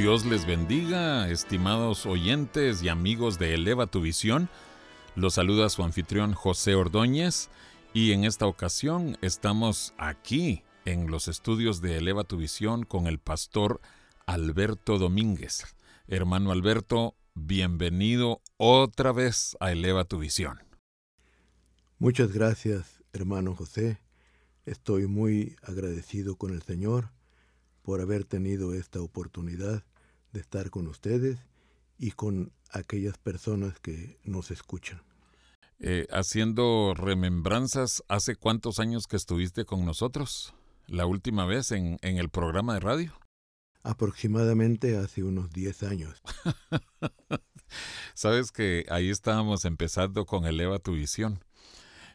Dios les bendiga, estimados oyentes y amigos de Eleva tu Visión. Los saluda su anfitrión José Ordóñez y en esta ocasión estamos aquí en los estudios de Eleva tu Visión con el pastor Alberto Domínguez. Hermano Alberto, bienvenido otra vez a Eleva tu Visión. Muchas gracias, hermano José. Estoy muy agradecido con el Señor por haber tenido esta oportunidad de estar con ustedes y con aquellas personas que nos escuchan. Eh, haciendo remembranzas, ¿hace cuántos años que estuviste con nosotros? La última vez en, en el programa de radio. Aproximadamente hace unos 10 años. Sabes que ahí estábamos empezando con Eleva tu visión.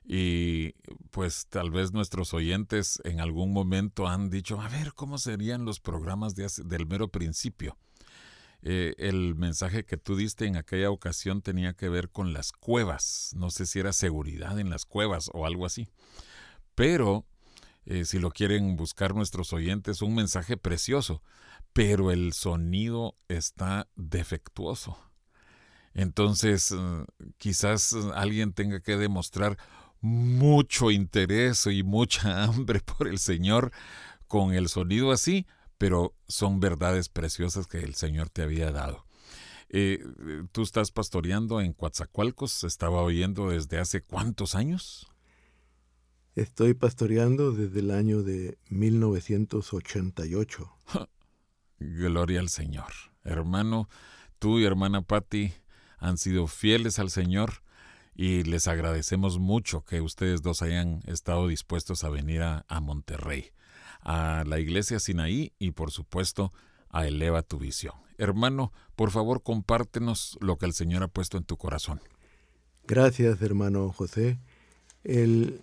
Y pues tal vez nuestros oyentes en algún momento han dicho, a ver, ¿cómo serían los programas de, del mero principio? Eh, el mensaje que tú diste en aquella ocasión tenía que ver con las cuevas. No sé si era seguridad en las cuevas o algo así. Pero, eh, si lo quieren buscar nuestros oyentes, un mensaje precioso. Pero el sonido está defectuoso. Entonces, eh, quizás alguien tenga que demostrar mucho interés y mucha hambre por el Señor con el sonido así pero son verdades preciosas que el Señor te había dado. Eh, tú estás pastoreando en Coatzacoalcos, estaba oyendo desde hace cuántos años? Estoy pastoreando desde el año de 1988. Gloria al Señor. Hermano, tú y hermana Patti han sido fieles al Señor y les agradecemos mucho que ustedes dos hayan estado dispuestos a venir a, a Monterrey a la iglesia Sinaí y por supuesto a Eleva tu visión. Hermano, por favor compártenos lo que el Señor ha puesto en tu corazón. Gracias, hermano José. El,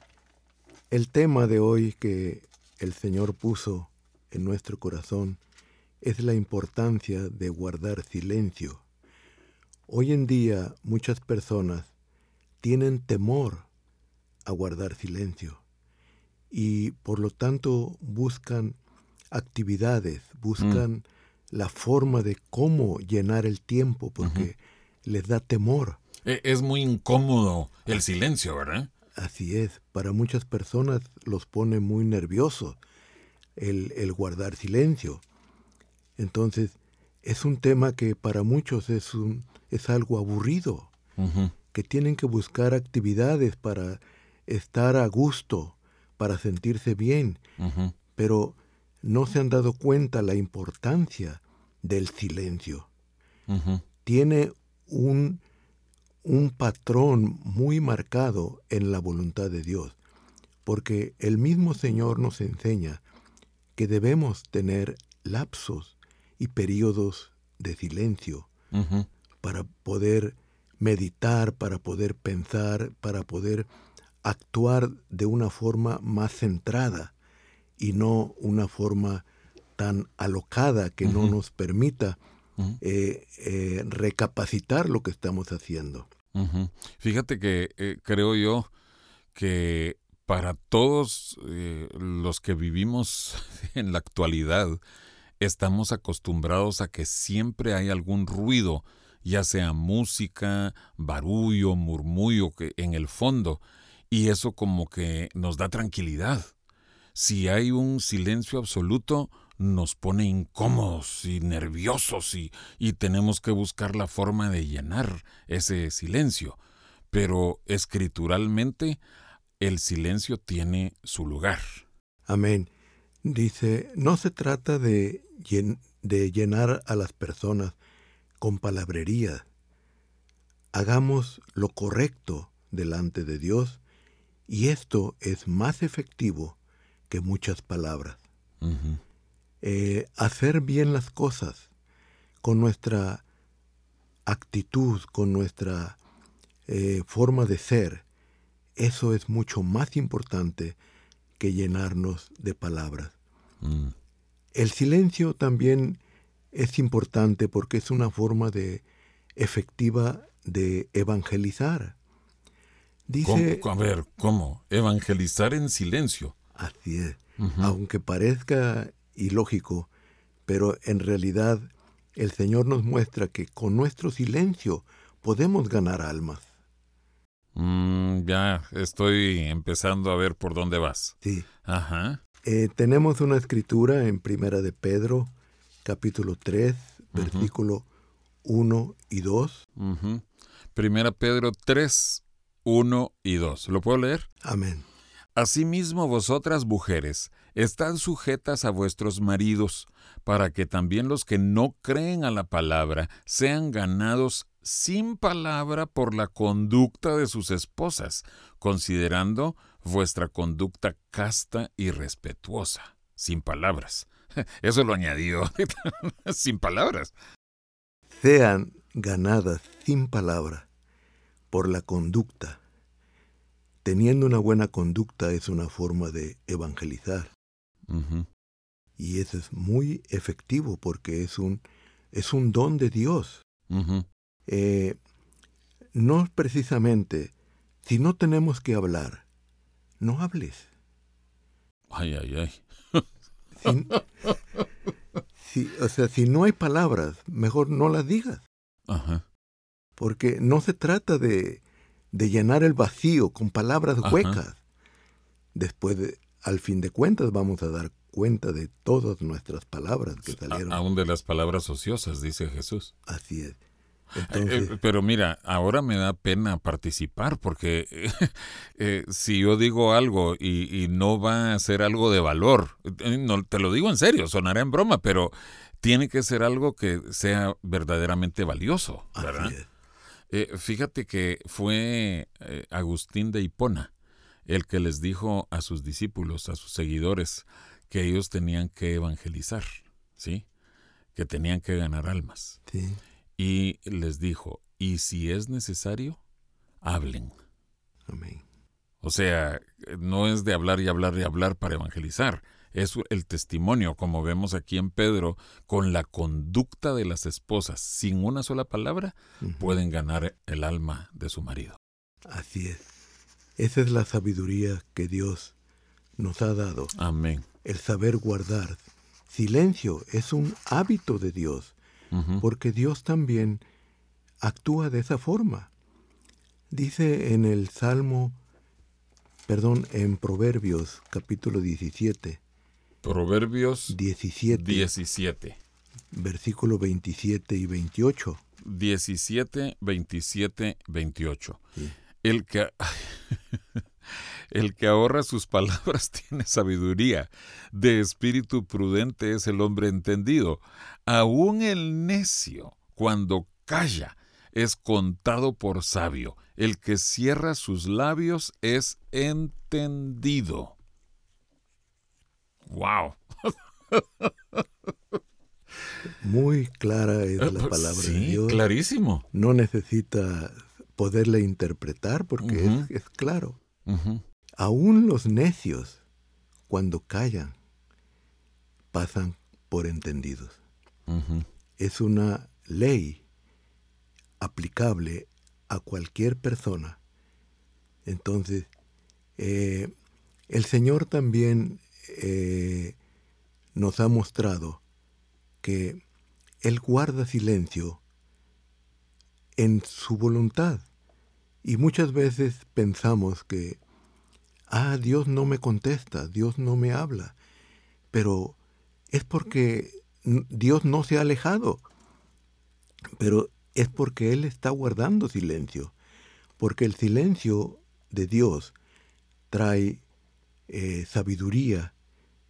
el tema de hoy que el Señor puso en nuestro corazón es la importancia de guardar silencio. Hoy en día muchas personas tienen temor a guardar silencio y por lo tanto buscan actividades, buscan mm. la forma de cómo llenar el tiempo porque les da temor. E, es muy incómodo el silencio, ¿verdad? Así es, para muchas personas los pone muy nerviosos el, el guardar silencio. Entonces, es un tema que para muchos es, un, es algo aburrido, que tienen que buscar actividades para estar a gusto, para sentirse bien, pero no se han dado cuenta la importancia del silencio. Tiene un, un patrón muy marcado en la voluntad de Dios, porque el mismo Señor nos enseña que debemos tener lapsos y periodos de silencio para poder meditar, para poder pensar, para poder actuar de una forma más centrada y no una forma tan alocada que no nos permita eh, eh, recapacitar lo que estamos haciendo. Fíjate que eh, creo yo que para todos los que vivimos en la actualidad, estamos acostumbrados a que siempre hay algún ruido, ya sea música, barullo, murmullo, que en el fondo y eso como que nos da tranquilidad. Si hay un silencio absoluto, nos pone incómodos y nerviosos y, y tenemos que buscar la forma de llenar ese silencio. Pero escrituralmente, el silencio tiene su lugar. Amén. Dice, no se trata de, de llenar a las personas con palabrería. Hagamos lo correcto delante de Dios y esto es más efectivo que muchas palabras. eh, hacer bien las cosas con nuestra actitud, con nuestra eh, forma de ser, eso es mucho más importante que llenarnos de palabras. Mm. El silencio también es importante porque es una forma de efectiva de evangelizar. Dice, ¿Cómo? A ver, ¿cómo? Evangelizar en silencio. Así es. Aunque parezca ilógico, pero en realidad el Señor nos muestra que con nuestro silencio podemos ganar almas. Mm, ya estoy empezando a ver por dónde vas. Sí. Ajá. Eh, tenemos una escritura en Primera de Pedro, capítulo 3, versículo 1 y 2. Ujú. Primera Pedro 3, 1 y 2. ¿Lo puedo leer? Amén. Asimismo vosotras mujeres, estad sujetas a vuestros maridos, para que también los que no creen a la palabra sean ganados sin palabra por la conducta de sus esposas, considerando vuestra conducta casta y respetuosa, sin palabras. Eso lo añadió, sin palabras. Sean ganadas sin palabra por la conducta. Teniendo una buena conducta es una forma de evangelizar. Y eso es muy efectivo porque es un, es un don de Dios. Eh, no precisamente, si no tenemos que hablar, no hables. Ay, ay, ay. Si- si- o sea, si no hay palabras, mejor no las digas. Ajá. Porque no se trata de, de llenar el vacío con palabras Ajá. huecas. Después, de- al fin de cuentas, vamos a dar cuenta de todas nuestras palabras que A- salieron. aún de las palabras ociosas, dice Jesús. Así es. Eh, Entonces, eh, pero mira, ahora me da pena participar porque eh, si yo digo algo y, y no va a ser algo de valor, no, te lo digo en serio, sonará en broma, pero tiene que ser algo que sea verdaderamente valioso, ¿verdad? así es. Eh, fíjate que fue eh, Agustín de Hipona el que les dijo a sus discípulos, a sus seguidores, que ellos tenían que evangelizar, ¿sí? Que tenían que ganar almas. Sí, Y les dijo, y si es necesario, hablen. amén. O sea, no es de hablar y hablar y hablar para evangelizar. Es el testimonio, como vemos aquí en Pedro, con la conducta de las esposas, sin una sola palabra, pueden ganar el alma de su marido. Así es. Esa es la sabiduría que Dios nos ha dado. Amén. El saber guardar. Silencio es un hábito de Dios, porque Dios también actúa de esa forma. Dice en el Salmo, perdón, en Proverbios capítulo 17, Proverbios 17, 17. versículo 27 y 28. 17, 27, 28. Sí. El que, el que ahorra sus palabras tiene sabiduría. De espíritu prudente es el hombre entendido. Aún el necio, cuando calla, es contado por sabio. El que cierra sus labios es entendido. ¡Wow! Muy clara es la palabra de Eh, pues sí, Dios. clarísimo. No necesita poderla interpretar porque es, es claro. Aún los necios, cuando callan, pasan por entendidos. Es una ley aplicable a cualquier persona. Entonces, eh, el Señor también eh, nos ha mostrado que Él guarda silencio en su voluntad. Y muchas veces pensamos que, ah, Dios no me contesta, Dios no me habla. Pero es porque Dios no se ha alejado. Pero es porque Él está guardando silencio. Porque el silencio de Dios trae eh, sabiduría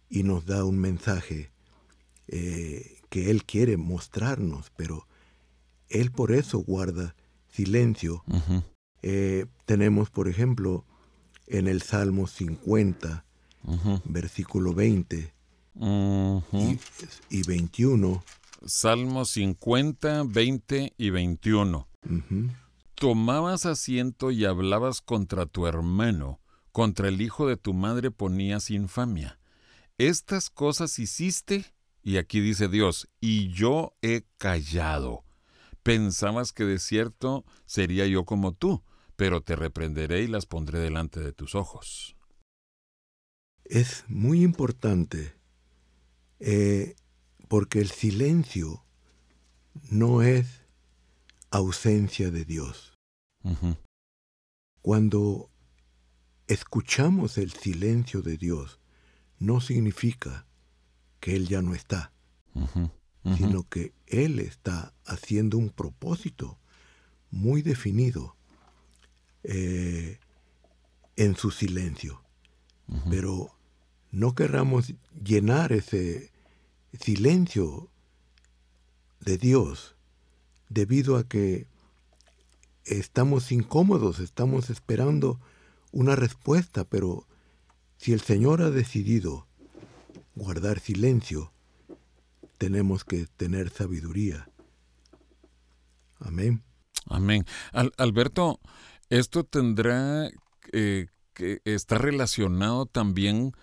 y nos da un mensaje eh, que Él quiere mostrarnos, pero Él por eso guarda silencio. Ujú. Eh, tenemos, por ejemplo, en el Salmo 50, Ujú. versículo 20, y, 21. Salmos 50, 20 y 21. Tomabas asiento y hablabas contra tu hermano, contra el hijo de tu madre ponías infamia. Estas cosas hiciste, y aquí dice Dios, y yo he callado. Pensabas que de cierto sería yo como tú, pero te reprenderé y las pondré delante de tus ojos. Es muy importante eh, porque el silencio no es ausencia de Dios. Cuando escuchamos el silencio de Dios, no significa que Él ya no está, sino que Él está haciendo un propósito muy definido eh, en su silencio. Pero no querramos llenar ese silencio de Dios debido a que estamos incómodos, estamos esperando una respuesta, pero si el Señor ha decidido guardar silencio, tenemos que tener sabiduría. Amén. Amén. Alberto, esto tendrá eh, que estar relacionado también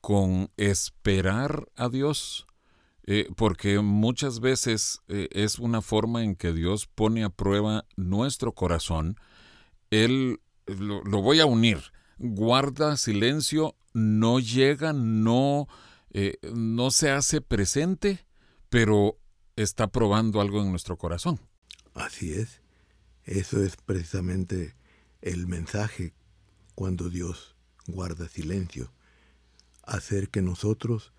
con esperar a Dios. Eh, porque muchas veces eh, es una forma en que Dios pone a prueba nuestro corazón. Él lo, voy a unir, guarda silencio, no llega, no, eh, no se hace presente, pero está probando algo en nuestro corazón. Así es. Eso es precisamente el mensaje cuando Dios guarda silencio. Hacer que nosotros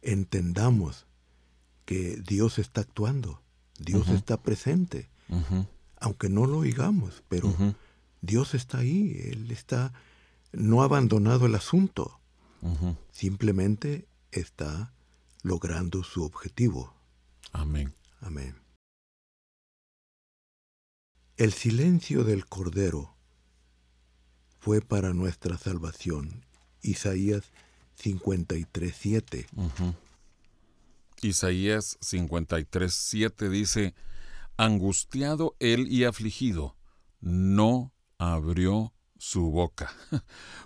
entendamos que Dios está actuando, Dios está presente, aunque no lo oigamos, pero Dios está ahí, Él está, no ha abandonado el asunto, simplemente está logrando su objetivo. Amén. Amén. El silencio del Cordero fue para nuestra salvación. Isaías 53, 7. Isaías 53, 7 dice, Angustiado él y afligido, no abrió su boca.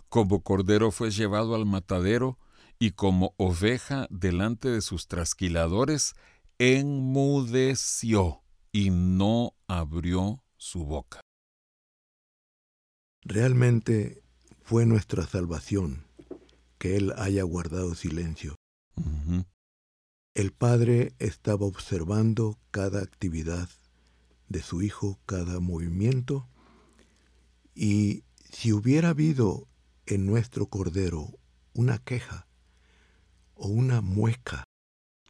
Como cordero fue llevado al matadero, y como oveja delante de sus trasquiladores, enmudeció y no abrió su boca. Realmente fue nuestra salvación que Él haya guardado silencio. El padre estaba observando cada actividad de su hijo, cada movimiento, y si hubiera habido en nuestro cordero una queja o una mueca,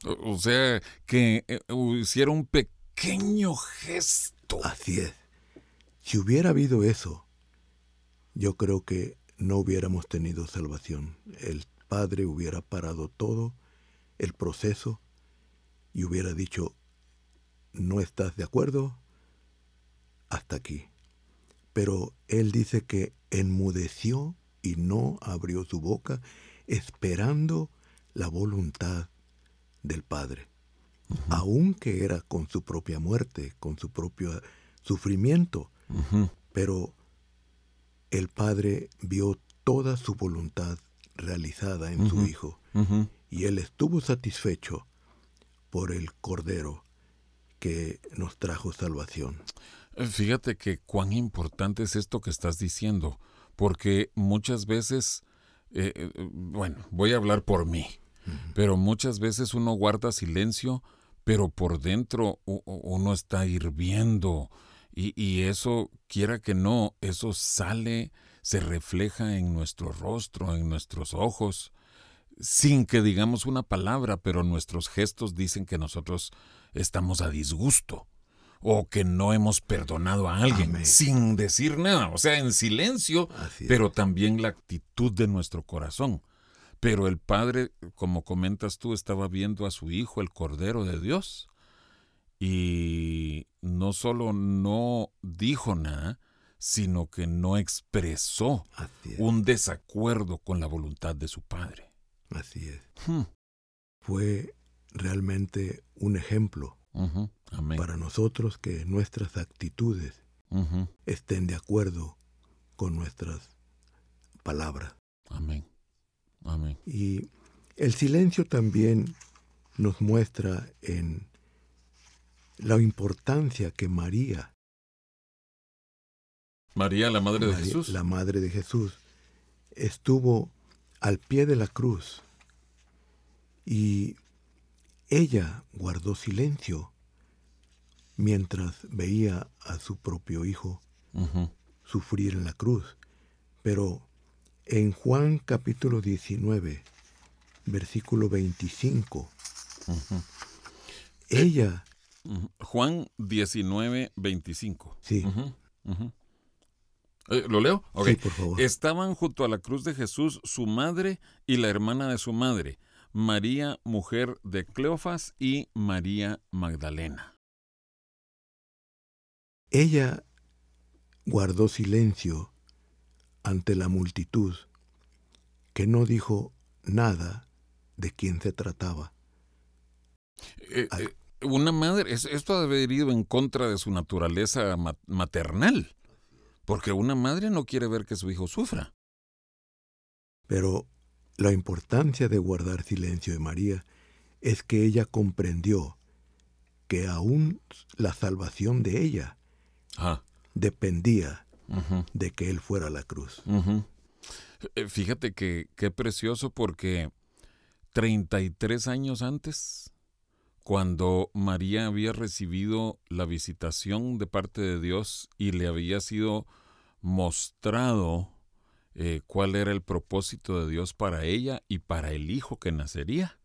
o sea, que eh, hiciera un pequeño gesto. Así es. Si hubiera habido eso, yo creo que no hubiéramos tenido salvación. El Padre hubiera parado todo el proceso y hubiera dicho, no estás de acuerdo, hasta aquí. Pero él dice que enmudeció y no abrió su boca, esperando la voluntad del Padre, aunque era con su propia muerte, con su propio sufrimiento. Pero el Padre vio toda su voluntad realizada en su Hijo. Y él estuvo satisfecho por el Cordero que nos trajo salvación. Fíjate que cuán importante es esto que estás diciendo, porque muchas veces, eh, eh, bueno, voy a hablar por mí, pero muchas veces uno guarda silencio, pero por dentro uno está hirviendo y, y eso, quiera que no, eso sale, se refleja en nuestro rostro, en nuestros ojos sin que digamos una palabra, pero nuestros gestos dicen que nosotros estamos a disgusto o que no hemos perdonado a alguien sin decir nada, o sea, en silencio, pero también la actitud de nuestro corazón. Pero el Padre, como comentas tú, estaba viendo a su Hijo, el Cordero de Dios, y no solo no dijo nada, sino que no expresó un desacuerdo con la voluntad de su Padre. Así es. Hmm. fue realmente un ejemplo Amén. para nosotros que nuestras actitudes estén de acuerdo con nuestras palabras. Amén. Amén. Y el silencio también nos muestra en la importancia que María, María, la madre de María, Jesús. la madre de Jesús, estuvo al pie de la cruz y ella guardó silencio mientras veía a su propio hijo sufrir en la cruz. Pero en Juan capítulo 19, versículo 25, Ujú. ella. Juan 19, 25. sí. Eh, ¿Lo leo? Ok. sí, por favor, Estaban junto a la cruz de Jesús su madre y la hermana de su madre, María, mujer de Cleofas, y María Magdalena. ella guardó silencio ante la multitud, que no dijo nada de quién se trataba. Eh, Ay. eh, una madre, es- esto ha haber ido en contra de su naturaleza ma- maternal, porque una madre no quiere ver que su hijo sufra. Pero la importancia de guardar silencio de María es que ella comprendió que aún la salvación de ella Ah, dependía de que Él fuera a la cruz. Eh, Fíjate que qué precioso porque 33 años antes, cuando María había recibido la visitación de parte de Dios y le había sido mostrado eh, cuál era el propósito de Dios para ella y para el hijo que nacería.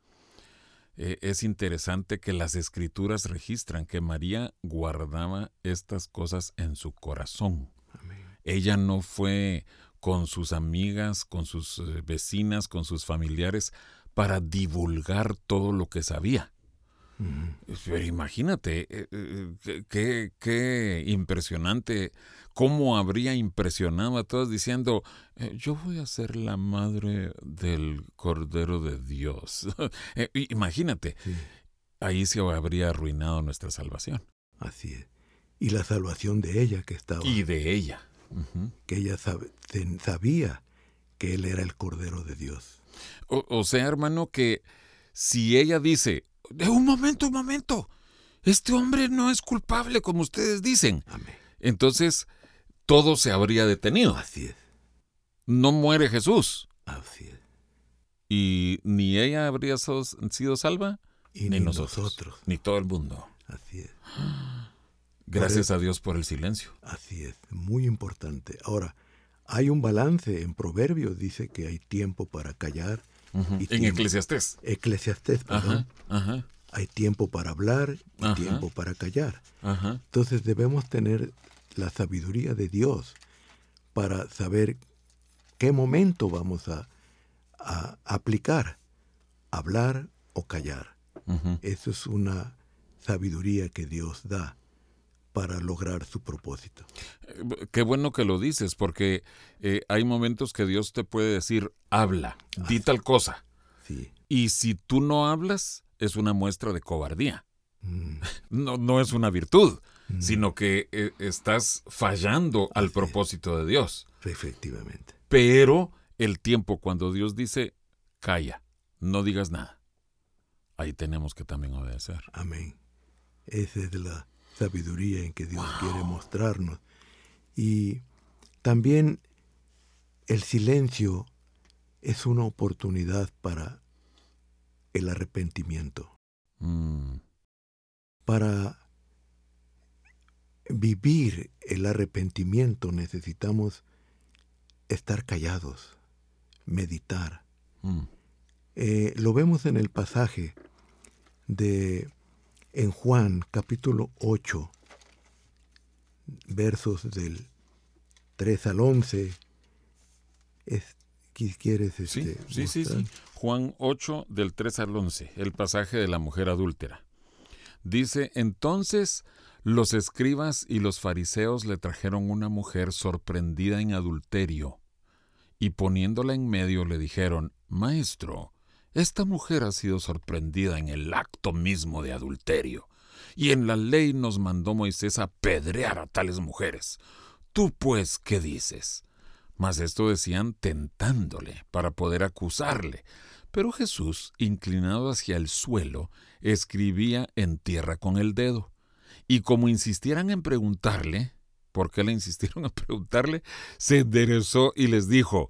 Eh, es interesante que las escrituras registran que María guardaba estas cosas en su corazón. Amén. Ella no fue con sus amigas, con sus eh, vecinas, con sus familiares para divulgar todo lo que sabía. Pero imagínate, eh, eh, qué- qué, qué impresionante, cómo habría impresionado a todos diciendo, eh, yo voy a ser la madre del Cordero de Dios. Eh, imagínate, Sí, ahí se habría arruinado nuestra salvación. así es. Y la salvación de ella que estaba, Y de ella. Que ella sabe- sabía que Él era el Cordero de Dios. O, o sea, hermano, que si ella dice, "Eh, un momento, un momento, este hombre no es culpable como ustedes dicen, Amén. entonces todo se habría detenido. Así es, No muere Jesús así es. y ni ella habría so- sido salva, Y ni, ni nosotros, nosotros. ni todo el mundo. Así es, Gracias a Dios por el silencio. así es. Muy importante. Ahora, hay un balance en Proverbios, dice que hay tiempo para callar. Y En. Eclesiastés. Eclesiastés, perdón. Ajá, ajá, Hay tiempo para hablar y Ajá. tiempo para callar. Entonces debemos tener la sabiduría de Dios para saber qué momento vamos a, a aplicar, hablar o callar. Eso es una sabiduría que Dios da para lograr su propósito. Eh, Qué bueno que lo dices, porque eh, hay momentos que Dios te puede decir, habla, di tal cosa. Sí. Y si tú no hablas, es una muestra de cobardía. Mm, No, no es una virtud, mm, sino que eh, estás fallando al Así es. propósito de Dios. Efectivamente. Pero el tiempo cuando Dios dice, calla, no digas nada. Ahí tenemos que también obedecer. Amén. Esa es la sabiduría en que Dios quiere mostrarnos. Y también el silencio es una oportunidad para el arrepentimiento, Mm, para vivir el arrepentimiento necesitamos estar callados, meditar. mm, Eh, lo vemos en el pasaje de en Juan capítulo 8, versos del 3 al 11. Es, ¿qui- ¿Quieres Sí, este, sí, sí, sí. mostrar? Juan 8 del 3 al 11, el pasaje de la mujer adúltera. Dice, entonces los escribas y los fariseos le trajeron una mujer sorprendida en adulterio, y poniéndola en medio le dijeron, Maestro, Esta mujer ha sido sorprendida en el acto mismo de adulterio, y en la ley nos mandó Moisés apedrear a tales mujeres. Tú pues, ¿qué dices? Mas esto decían tentándole para poder acusarle. Pero Jesús, inclinado hacia el suelo, escribía en tierra con el dedo. Y como insistieran en preguntarle, ¿por qué le insistieron en preguntarle? Se enderezó y les dijo,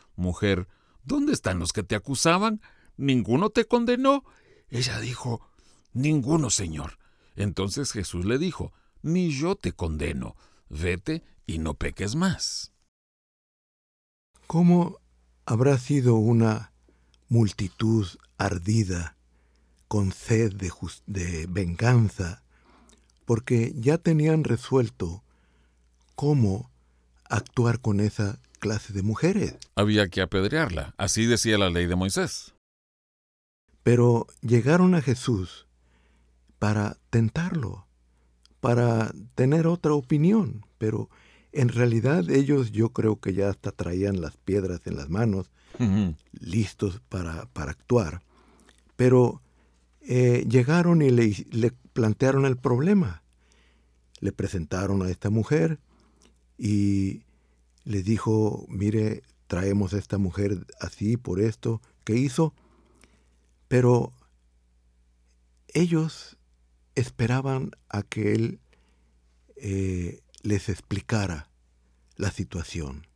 Mujer, ¿dónde están los que te acusaban? ¿Ninguno te condenó? Ella dijo, Ninguno, Señor. Entonces Jesús le dijo, Ni yo te condeno, vete y no peques más. ¿Cómo habrá sido una multitud ardida, con sed de, de venganza, porque ya tenían resuelto cómo actuar con esa clase de mujeres. Había que apedrearla, así decía la ley de Moisés. Pero llegaron a Jesús para tentarlo, para tener otra opinión, pero en realidad ellos yo creo que ya hasta traían las piedras en las manos, listos para, para, actuar. Pero eh, llegaron y le, le plantearon el problema. Le presentaron a esta mujer y le dijo, mire, traemos a esta mujer así por esto que hizo, pero ellos esperaban a que él eh, les explicara la situación.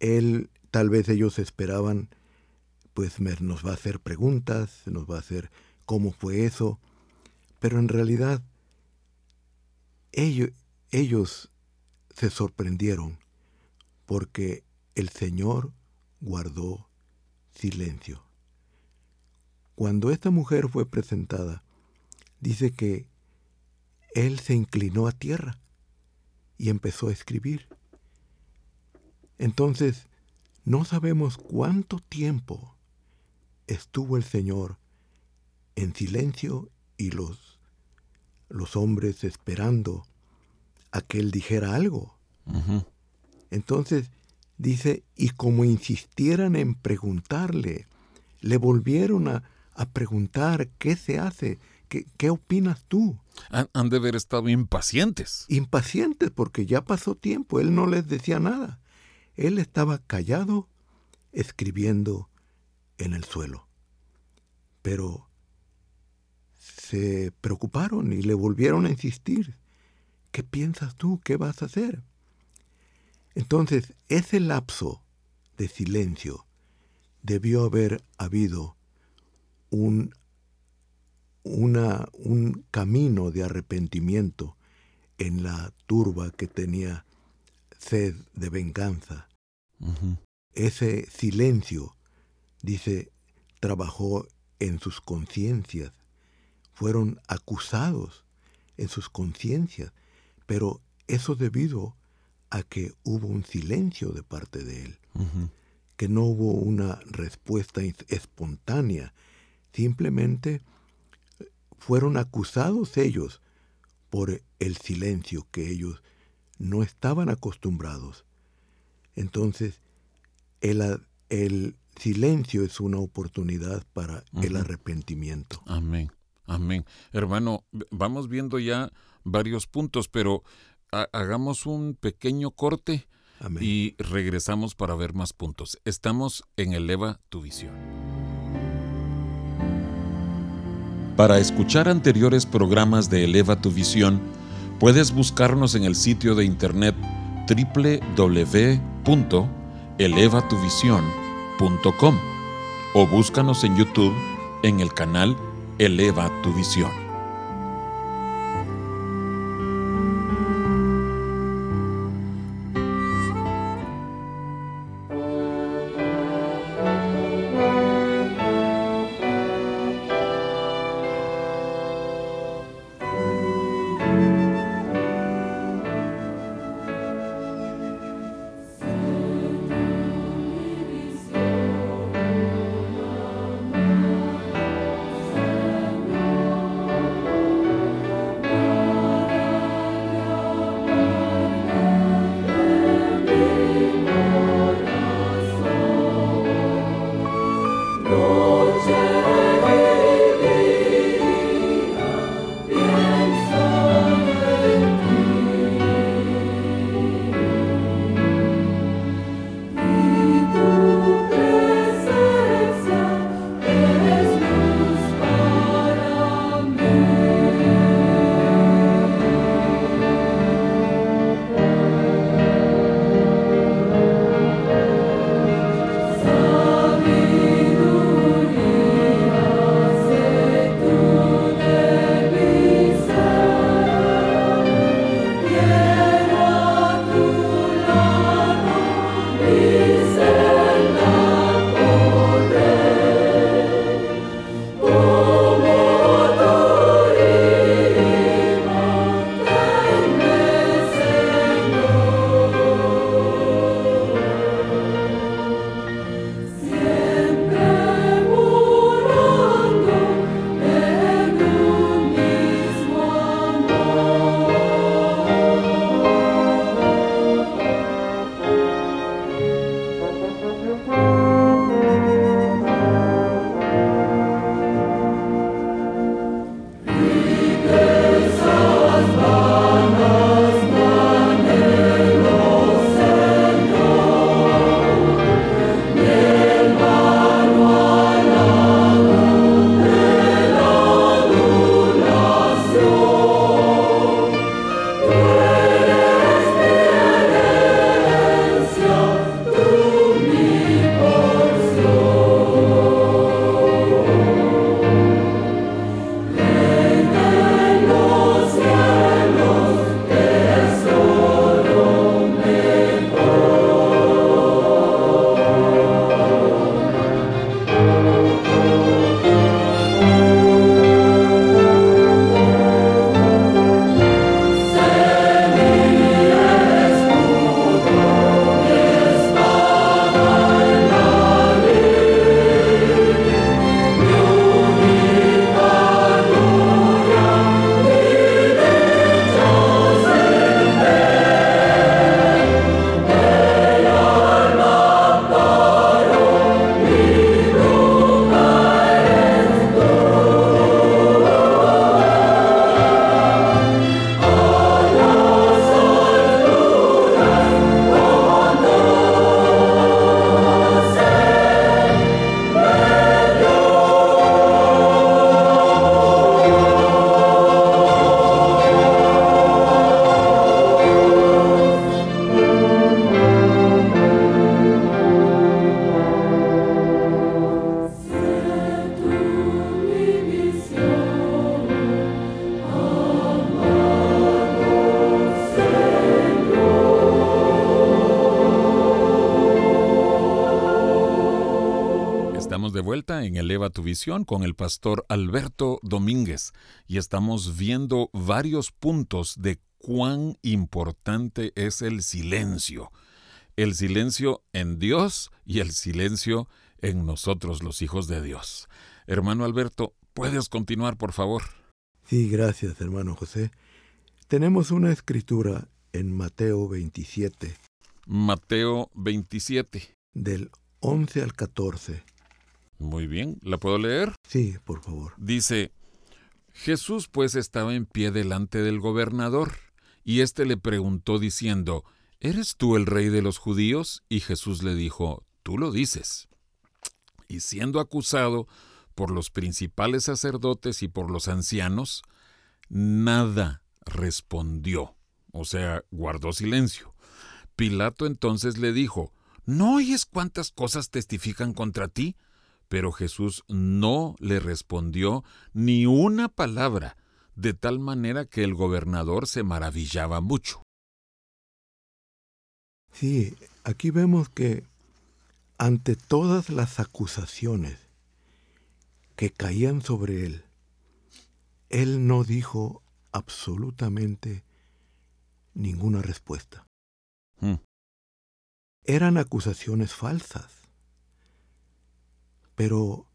Él, tal vez ellos esperaban, pues nos va a hacer preguntas, nos va a hacer cómo fue eso, pero en realidad ellos, ellos se sorprendieron porque el Señor guardó silencio. Cuando esta mujer fue presentada, dice que él se inclinó a tierra y empezó a escribir. Entonces, no sabemos cuánto tiempo estuvo el Señor en silencio y los, los hombres esperando a que Él dijera algo. Entonces dice, y como insistieran en preguntarle, le volvieron a, preguntar qué se hace, qué, qué opinas tú. Han, han, de haber estado impacientes. Impacientes porque ya pasó tiempo, él no les decía nada. Él estaba callado, escribiendo en el suelo. Pero se preocuparon y le volvieron a insistir. ¿Qué piensas tú? ¿Qué vas a hacer? Entonces, ese lapso de silencio debió haber habido un, una, un camino de arrepentimiento en la turba que tenía sed de venganza. Ese silencio, dice, trabajó en sus conciencias, fueron acusados en sus conciencias, pero eso debido a que hubo un silencio de parte de él, que no hubo una respuesta espontánea, simplemente fueron acusados ellos por el silencio que ellos no estaban acostumbrados. Entonces, el, el silencio es una oportunidad para el arrepentimiento. Amén, amén. Hermano, vamos viendo ya varios puntos, pero hagamos un pequeño corte y regresamos para ver más puntos. Estamos en Eleva tu visión. Para escuchar anteriores programas de Eleva tu visión, puedes buscarnos en el sitio de internet www.elevatuvision.com o búscanos en YouTube en el canal Eleva tu visión. Vuelta en Eleva tu Visión con el pastor Alberto Domínguez y estamos viendo varios puntos de cuán importante es el silencio. El silencio en Dios y el silencio en nosotros los hijos de Dios. Hermano Alberto, ¿puedes continuar, por favor? Sí, gracias, hermano José. Tenemos una escritura en Mateo 27. Mateo 27. Del 11 al 14. Muy bien, ¿la puedo leer? Sí, por favor. Dice, Jesús pues estaba en pie delante del gobernador, y éste le preguntó diciendo, ¿Eres tú el rey de los judíos? Y Jesús le dijo, Tú lo dices. Y siendo acusado por los principales sacerdotes y por los ancianos, nada respondió, o sea, guardó silencio. Pilato entonces le dijo, ¿No oyes cuántas cosas testifican contra ti? Pero Jesús no le respondió ni una palabra, de tal manera que el gobernador se maravillaba mucho. Sí, aquí vemos que ante todas las acusaciones que caían sobre él, él no dijo absolutamente ninguna respuesta. Hmm eran acusaciones falsas. Pero,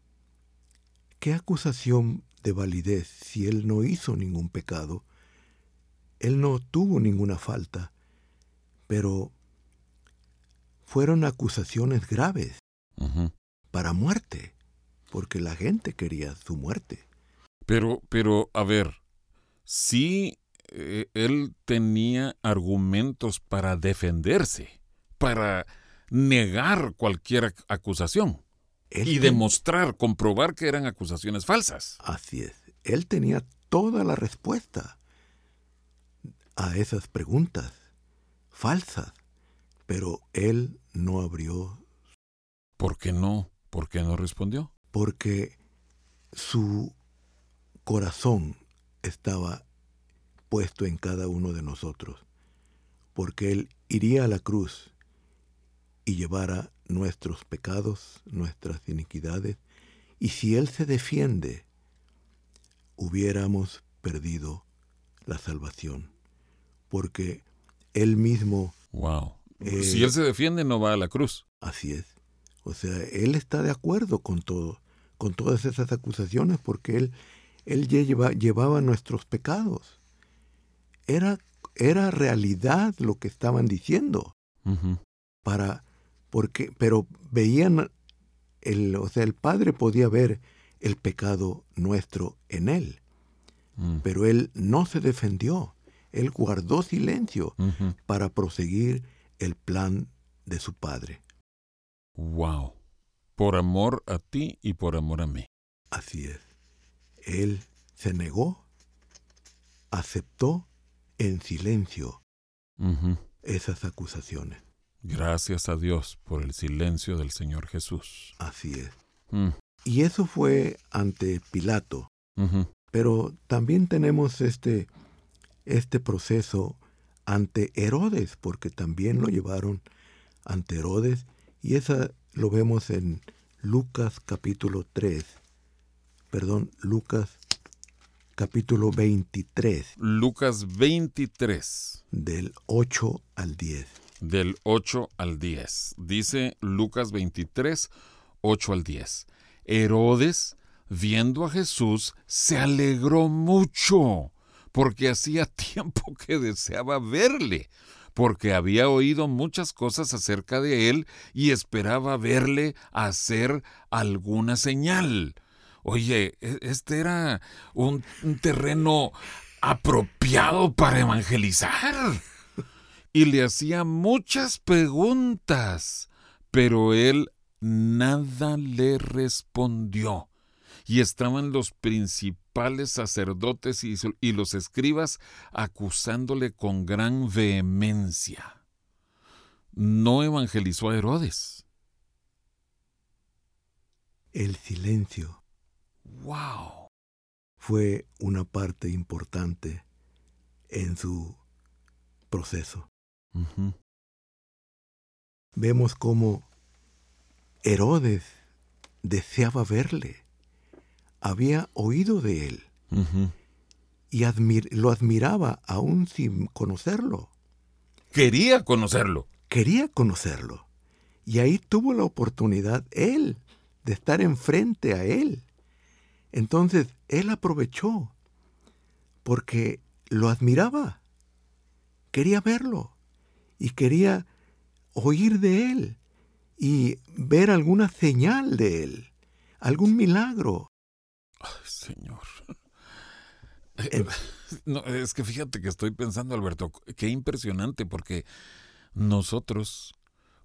¿qué acusación de validez si él no hizo ningún pecado? Él no tuvo ninguna falta, pero fueron acusaciones graves para muerte, porque la gente quería su muerte. Pero, pero, a ver, sí, eh, él tenía argumentos para defenderse para negar cualquier acusación y demostrar, comprobar que eran acusaciones falsas. Así es. Él tenía toda la respuesta a esas preguntas falsas, pero él no abrió. ¿Por qué no? ¿Por qué no respondió? Porque su corazón estaba puesto en cada uno de nosotros, porque él iría a la cruz y llevara nuestros pecados, nuestras iniquidades, y si Él se defiende, hubiéramos perdido la salvación, porque Él mismo... Wow. Eh, si Él se defiende, no va a la cruz. Así es. O sea, Él está de acuerdo con todo, con todas esas acusaciones, porque Él, él lleva, llevaba nuestros pecados. Era, era realidad lo que estaban diciendo. Para porque, pero veían, el, o sea, el Padre podía ver el pecado nuestro en él, mm. pero él no se defendió, él guardó silencio para proseguir el plan de su Padre. Wow, por amor a ti y por amor a mí. Así es. Él se negó, aceptó en silencio esas acusaciones. Gracias a Dios por el silencio del Señor Jesús. Así es. Mm. Y eso fue ante Pilato. Pero también tenemos este, este proceso ante Herodes, porque también lo llevaron ante Herodes, y esa lo vemos en Lucas capítulo 3. Perdón, Lucas capítulo 23. Lucas 23. Del 8 al 10 del 8 al 10. Dice Lucas 23, 8 al 10. Herodes, viendo a Jesús, se alegró mucho, porque hacía tiempo que deseaba verle, porque había oído muchas cosas acerca de él y esperaba verle hacer alguna señal. Oye, e-, este era un, un terreno apropiado para evangelizar y le hacía muchas preguntas, pero él nada le respondió. Y estaban los principales sacerdotes y, los escribas acusándole con gran vehemencia. No evangelizó a Herodes. El silencio. ¡Wow! Fue una parte importante en su proceso. Vemos cómo Herodes deseaba verle, había oído de él y lo admiraba aún sin conocerlo. Quería conocerlo. Quería conocerlo. Y ahí tuvo la oportunidad él de estar enfrente a él. Entonces él aprovechó porque lo admiraba. Quería verlo y quería oír de él y ver alguna señal de él, algún milagro. Ay, Señor. Eh, no, es que fíjate que estoy pensando, Alberto, qué impresionante, porque nosotros,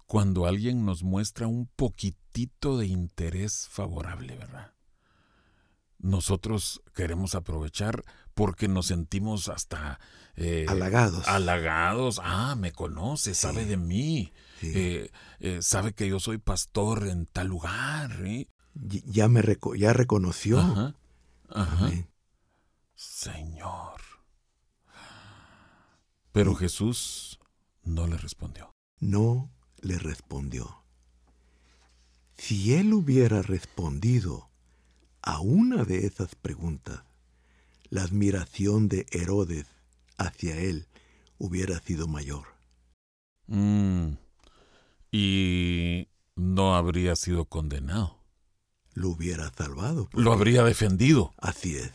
cuando alguien nos muestra un poquitito de interés favorable, ¿verdad? Nosotros queremos aprovechar porque nos sentimos hasta... Eh, halagados. Halagados. Ah, me conoce, sabe de mí. Eh, sabe que yo soy pastor en tal lugar. Ya me ya reconoció. Ajá. Ajá. Señor. Pero Jesús no le respondió. No le respondió. Si él hubiera respondido a una de esas preguntas, la admiración de Herodes hacia él hubiera sido mayor. Mm. y no habría sido condenado. Lo hubiera salvado. Lo habría defendido. Así es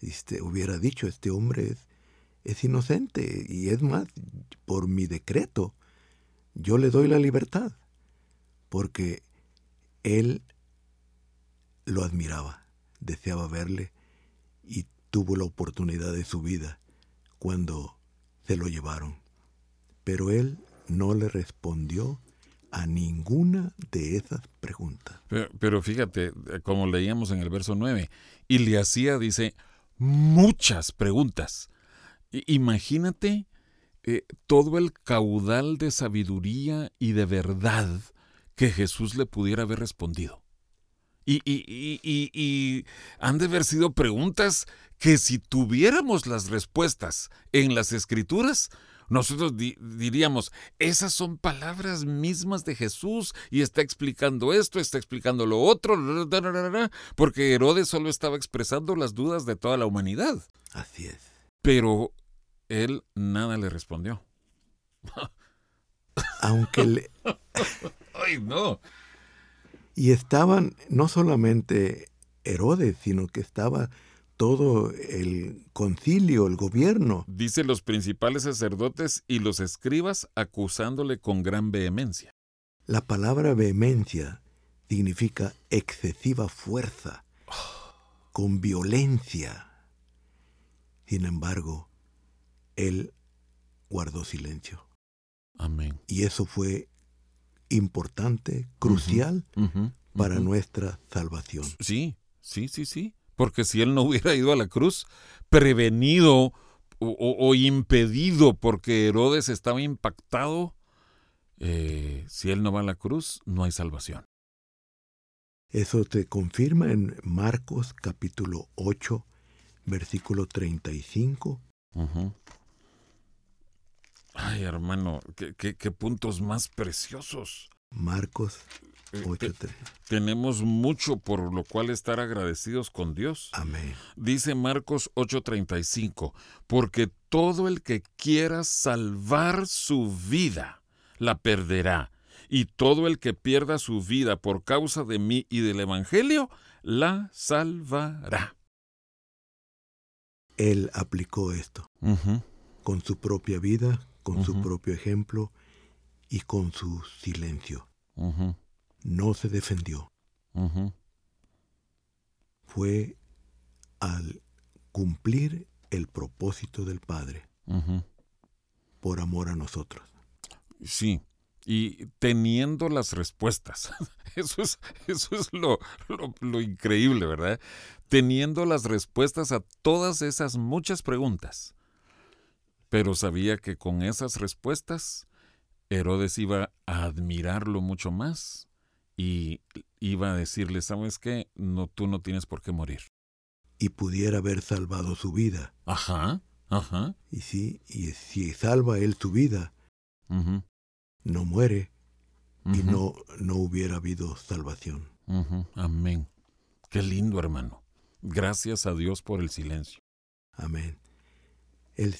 este, hubiera dicho, este hombre es, es inocente y es más, por mi decreto, yo le doy la libertad, porque él lo admiraba, deseaba verle y tuvo la oportunidad de su vida cuando se lo llevaron. Pero él no le respondió a ninguna de esas preguntas. Pero, fíjate, como leíamos en el verso 9, y le hacía, dice, muchas preguntas. Imagínate eh, todo el caudal de sabiduría y de verdad que Jesús le pudiera haber respondido. Y, y, han de haber sido preguntas que si tuviéramos las respuestas en las escrituras, nosotros diríamos, esas son palabras mismas de Jesús y está explicando esto, está explicando lo otro, porque Herodes solo estaba expresando las dudas de toda la humanidad. Así es. Pero él nada le respondió. Aunque le... ¡Ay, no! Y estaban no solamente Herodes, sino que estaba todo el concilio, el gobierno. Dice los principales sacerdotes y los escribas acusándole con gran vehemencia. La palabra vehemencia significa excesiva fuerza, con violencia. Sin embargo, él guardó silencio. Amén. Y eso fue importante, crucial para nuestra salvación. Sí, sí, sí, sí porque si él no hubiera ido a la cruz, prevenido o, impedido porque Herodes estaba impactado, eh, si él no va a la cruz, no hay salvación. Eso te confirma en Marcos capítulo 8, versículo 35. Ay, hermano, qué puntos más preciosos. Marcos tenemos mucho por lo cual estar agradecidos con Dios. Amén. Dice Marcos 8:35, porque todo el que quiera salvar su vida, la perderá. Y todo el que pierda su vida por causa de mí y del Evangelio, la salvará. Él aplicó esto con su propia vida, con su propio ejemplo y con su silencio no se defendió. Fue al cumplir el propósito del Padre por amor a nosotros. Sí, y teniendo las respuestas. Eso es, eso es lo, lo, increíble, ¿verdad? Teniendo las respuestas a todas esas muchas preguntas. Pero sabía que con esas respuestas Herodes iba a admirarlo mucho más y iba a decirle, ¿sabes qué? No, tú no tienes por qué morir. Y pudiera haber salvado su vida. Ajá, ajá. Y sí, y si salva él su vida, no muere y no, no hubiera habido salvación. Amén. Qué lindo, hermano. Gracias a Dios por el silencio. Amén. El,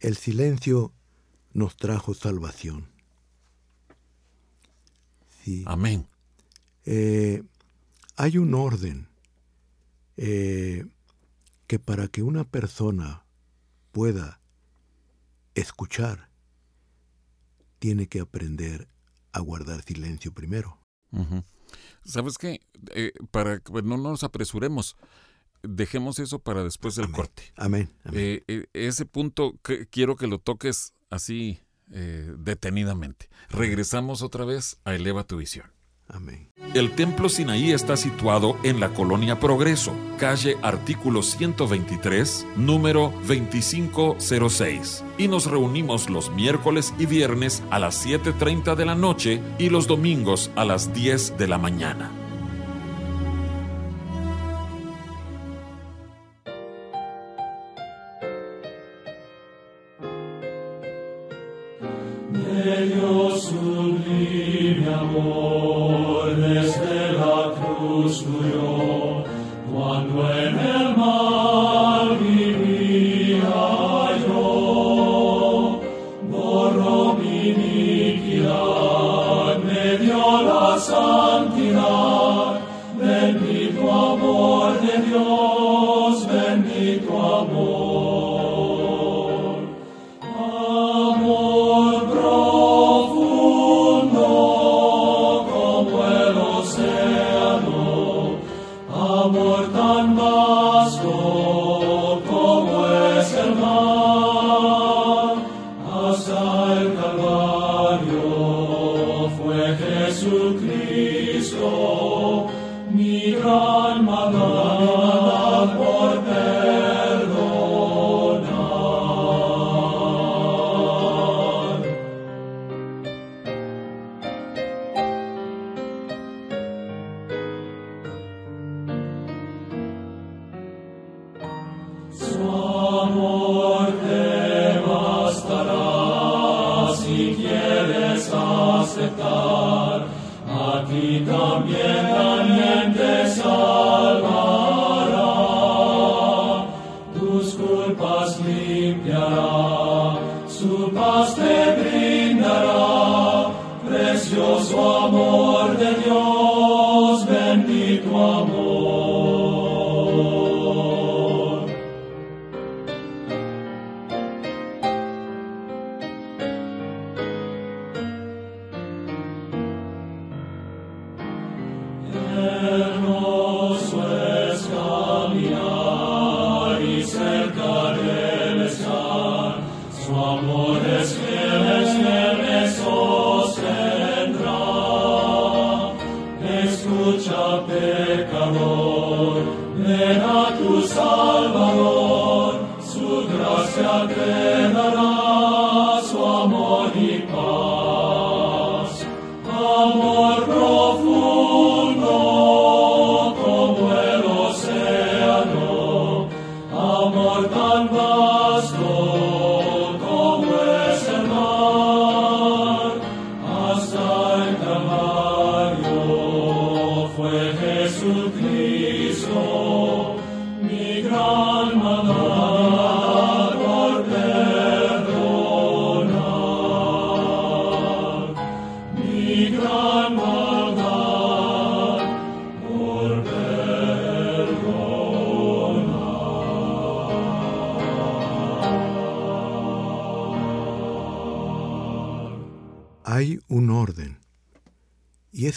el silencio nos trajo salvación. Sí. Amén. Eh, hay un orden eh, que para que una persona pueda escuchar, tiene que aprender a guardar silencio primero. ¿Sabes qué? Eh, para que no nos apresuremos, dejemos eso para después del corte. Amén. Eh, eh, ese punto quiero que lo toques así detenidamente. Regresamos otra vez a Eleva tu visión. Amén. El Templo Sinaí está situado en la colonia Progreso, calle artículo 123, número 2506. Y nos reunimos los miércoles y viernes a las 7.30 de la noche y los domingos a las 10 de la mañana.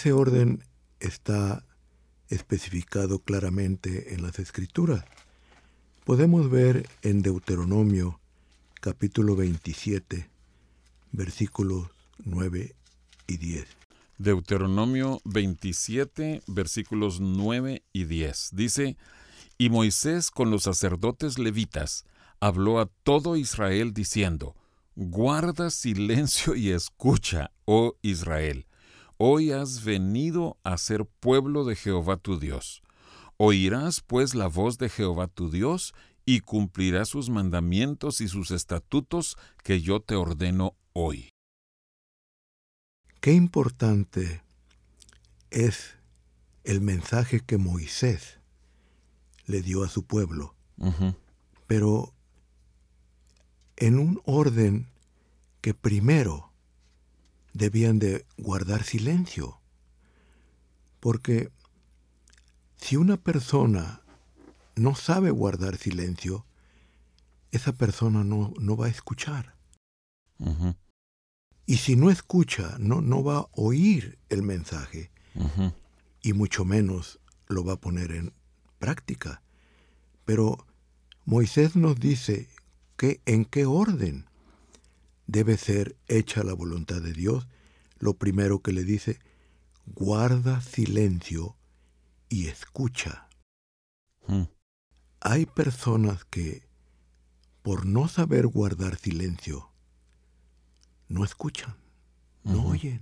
Ese orden está especificado claramente en las escrituras. Podemos ver en Deuteronomio capítulo 27, versículos 9 y 10. Deuteronomio 27, versículos 9 y 10. Dice, Y Moisés con los sacerdotes levitas habló a todo Israel diciendo, Guarda silencio y escucha, oh Israel Hoy has venido a ser pueblo de Jehová tu Dios. Oirás pues la voz de Jehová tu Dios y cumplirás sus mandamientos y sus estatutos que yo te ordeno hoy. Qué importante es el mensaje que Moisés le dio a su pueblo, pero en un orden que primero debían de guardar silencio, porque si una persona no sabe guardar silencio, esa persona no, no va a escuchar. Y si no escucha, no, no va a oír el mensaje y mucho menos lo va a poner en práctica. Pero Moisés nos dice que en qué orden debe ser hecha la voluntad de Dios. Lo primero que le dice, guarda silencio y escucha. Hmm. Hay personas que, por no saber guardar silencio, no escuchan, no oyen.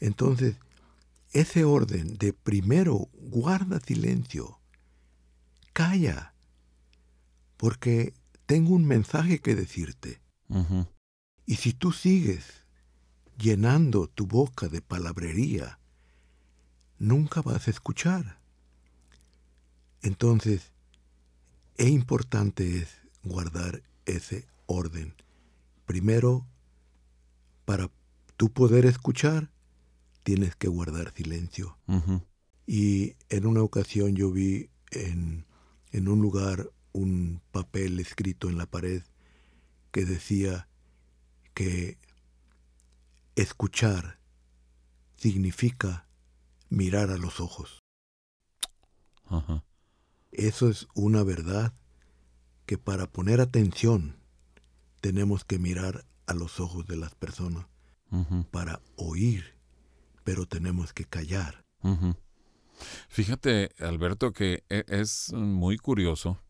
Entonces, ese orden de primero guarda silencio, calla, porque tengo un mensaje que decirte. Y si tú sigues llenando tu boca de palabrería, nunca vas a escuchar. Entonces, es importante es guardar ese orden. Primero, para tú poder escuchar, tienes que guardar silencio. Y en una ocasión yo vi en, en un lugar un papel escrito en la pared que decía que escuchar significa mirar a los ojos. Eso es una verdad que para poner atención tenemos que mirar a los ojos de las personas, para oír, pero tenemos que callar. Fíjate, Alberto, que e, es muy curioso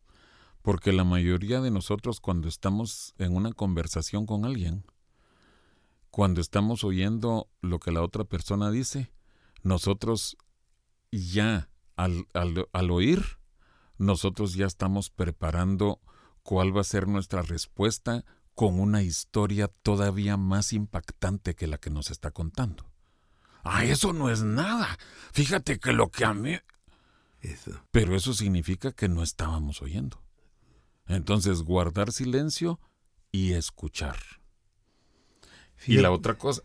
porque la mayoría de nosotros cuando estamos en una conversación con alguien, cuando estamos oyendo lo que la otra persona dice, nosotros ya al, al, oír, nosotros ya estamos preparando cuál va a ser nuestra respuesta con una historia todavía más impactante que la que nos está contando. Ah, eso no es nada. Fíjate que lo que a mí... Eso. Pero eso significa que no estábamos oyendo. Entonces, guardar silencio y escuchar. y la otra cosa.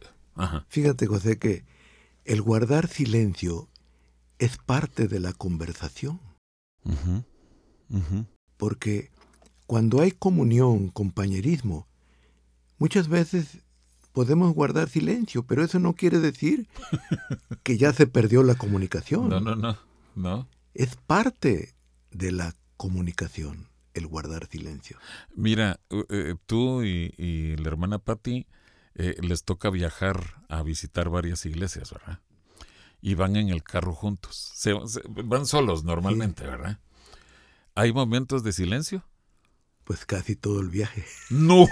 Fíjate, José, que el guardar silencio es parte de la conversación. Porque cuando hay comunión, compañerismo, muchas veces podemos guardar silencio, pero eso no quiere decir que ya se perdió la comunicación. No, no, no, no. Es parte de la comunicación el guardar silencio. Mira, eh, tú y, la hermana Patti eh, les toca viajar a visitar varias iglesias, ¿verdad? Y van en el carro juntos. van solos normalmente, ¿verdad? ¿Hay momentos de silencio? Pues casi todo el viaje. No.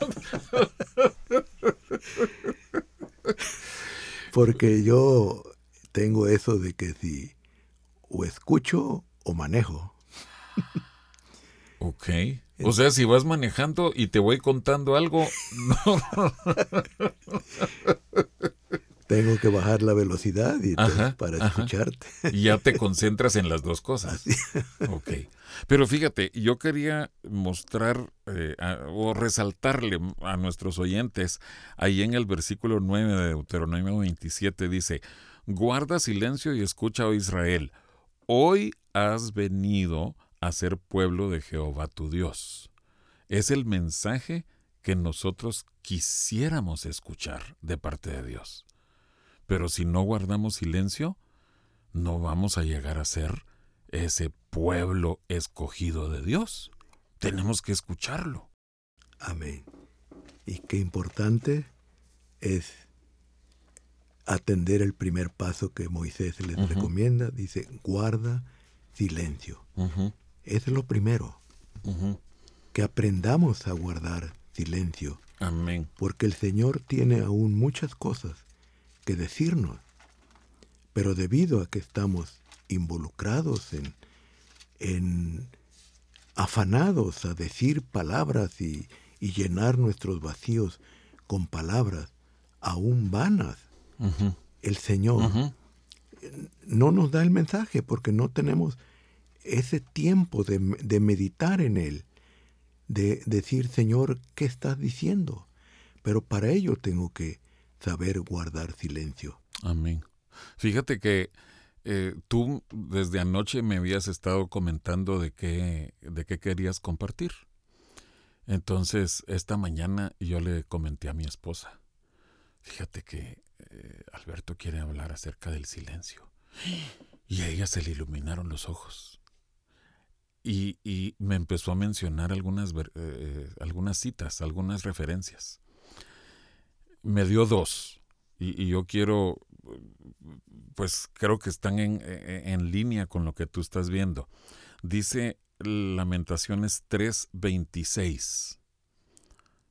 Porque yo tengo eso de que si o escucho o manejo. Ok. O sea, si vas manejando y te voy contando algo, no. Tengo que bajar la velocidad y para escucharte. Y ya te concentras en las dos cosas. Ok. Pero fíjate, yo quería mostrar eh, o resaltarle a nuestros oyentes, ahí en el versículo 9 de Deuteronomio 27 dice, guarda silencio y escucha, oh Israel, hoy has venido a ser pueblo de Jehová tu Dios. Es el mensaje que nosotros quisiéramos escuchar de parte de Dios. Pero si no guardamos silencio, no vamos a llegar a ser ese pueblo escogido de Dios. Tenemos que escucharlo. Amén. Y qué importante es atender el primer paso que Moisés les recomienda. Dice, guarda silencio. Es lo primero. Que aprendamos a guardar silencio. Amén. Porque el Señor tiene aún muchas cosas que decirnos. Pero debido a que estamos involucrados en, en afanados a decir palabras y, llenar nuestros vacíos con palabras aún vanas, el Señor no nos da el mensaje porque no tenemos ese tiempo de, meditar en él, de decir, Señor, ¿qué estás diciendo? Pero para ello tengo que saber guardar silencio. Amén. Fíjate que eh, tú desde anoche me habías estado comentando de qué, de qué querías compartir. Entonces, esta mañana yo le comenté a mi esposa, fíjate que eh, Alberto quiere hablar acerca del silencio. Y a ella se le iluminaron los ojos. Y, me empezó a mencionar algunas, eh, algunas citas, algunas referencias. Me dio dos. Y, y yo quiero pues creo que están en, e, en, línea con lo que tú estás viendo. Dice Lamentaciones 3:26,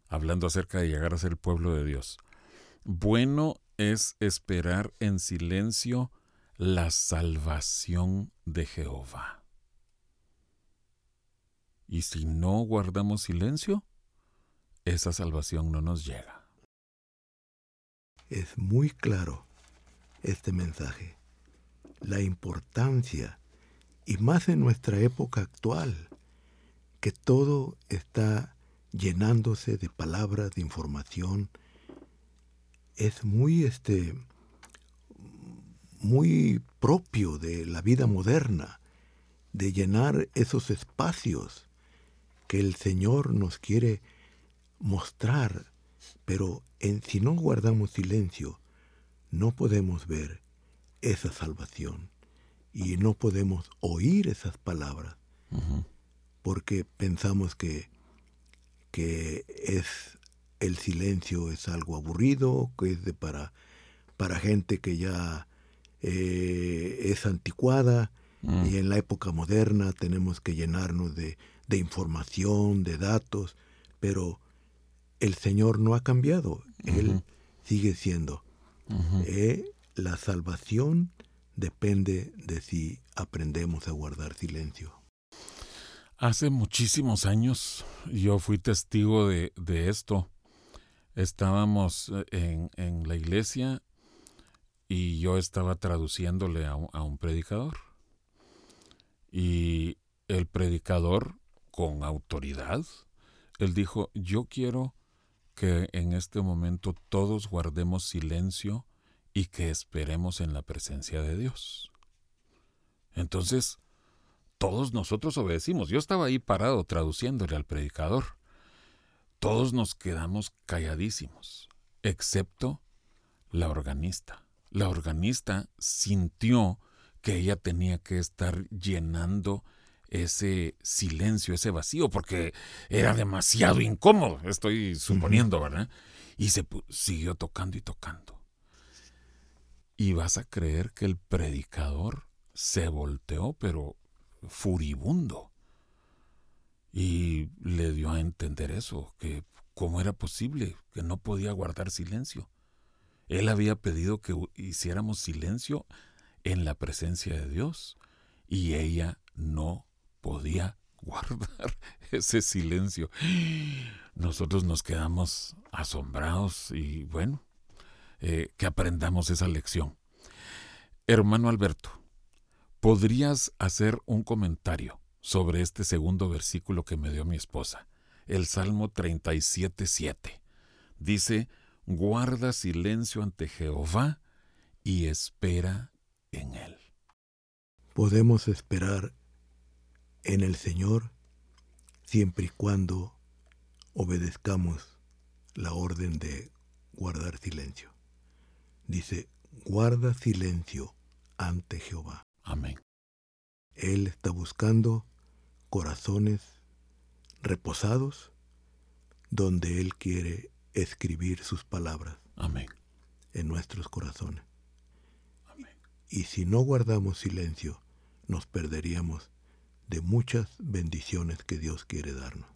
hablando acerca de llegar a ser el pueblo de Dios. Bueno es esperar en silencio la salvación de Jehová. Y si no guardamos silencio, esa salvación no nos llega. Es muy claro este mensaje, la importancia, y más en nuestra época actual, que todo está llenándose de palabras, de información, es muy este muy propio de la vida moderna, de llenar esos espacios que el Señor nos quiere mostrar, pero en, si no guardamos silencio, no podemos ver esa salvación y no podemos oír esas palabras porque pensamos que, que es el silencio es algo aburrido, que es de para, para gente que ya eh, es anticuada mm. y en la época moderna tenemos que llenarnos de, de información, de datos, pero el Señor no ha cambiado, Él sigue siendo eh, la salvación depende de si aprendemos a guardar silencio. Hace muchísimos años yo fui testigo de, esto. Estábamos eh, en, la iglesia y yo estaba traduciéndole a a un predicador. Y el predicador, con autoridad, él dijo, yo quiero que en este momento todos guardemos silencio y que esperemos en la presencia de Dios. Entonces, todos nosotros obedecimos. Yo estaba ahí parado traduciéndole al predicador. Todos nos quedamos calladísimos, excepto la organista. La organista sintió que ella tenía que estar llenando ese silencio, ese vacío, porque era demasiado incómodo, estoy suponiendo, ¿verdad? Y se siguió tocando y tocando. Y vas a creer que el predicador se volteó, pero furibundo. Y le dio a entender eso, que cómo era posible, que no podía guardar silencio. Él había pedido que hiciéramos silencio en la presencia de Dios y ella no podía guardar ese silencio. Nosotros nos quedamos asombrados y bueno, eh, que aprendamos esa lección. Hermano Alberto, ¿podrías hacer un comentario sobre este segundo versículo que me dio mi esposa? El Salmo 37.7. Dice, guarda silencio ante Jehová y espera en él. Podemos esperar en el Señor siempre y cuando obedezcamos la orden de guardar silencio. Dice, guarda silencio ante Jehová. Amén. Él está buscando corazones reposados donde Él quiere escribir sus palabras. Amén. En nuestros corazones. Amén. Y si no guardamos silencio, nos perderíamos de muchas bendiciones que Dios quiere darnos.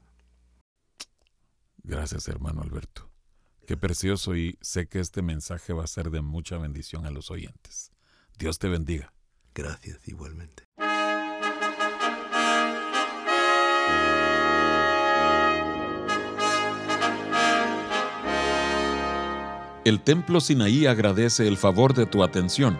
Gracias, hermano Alberto. Qué precioso y sé que este mensaje va a ser de mucha bendición a los oyentes. Dios te bendiga. Gracias igualmente. El Templo Sinaí agradece el favor de tu atención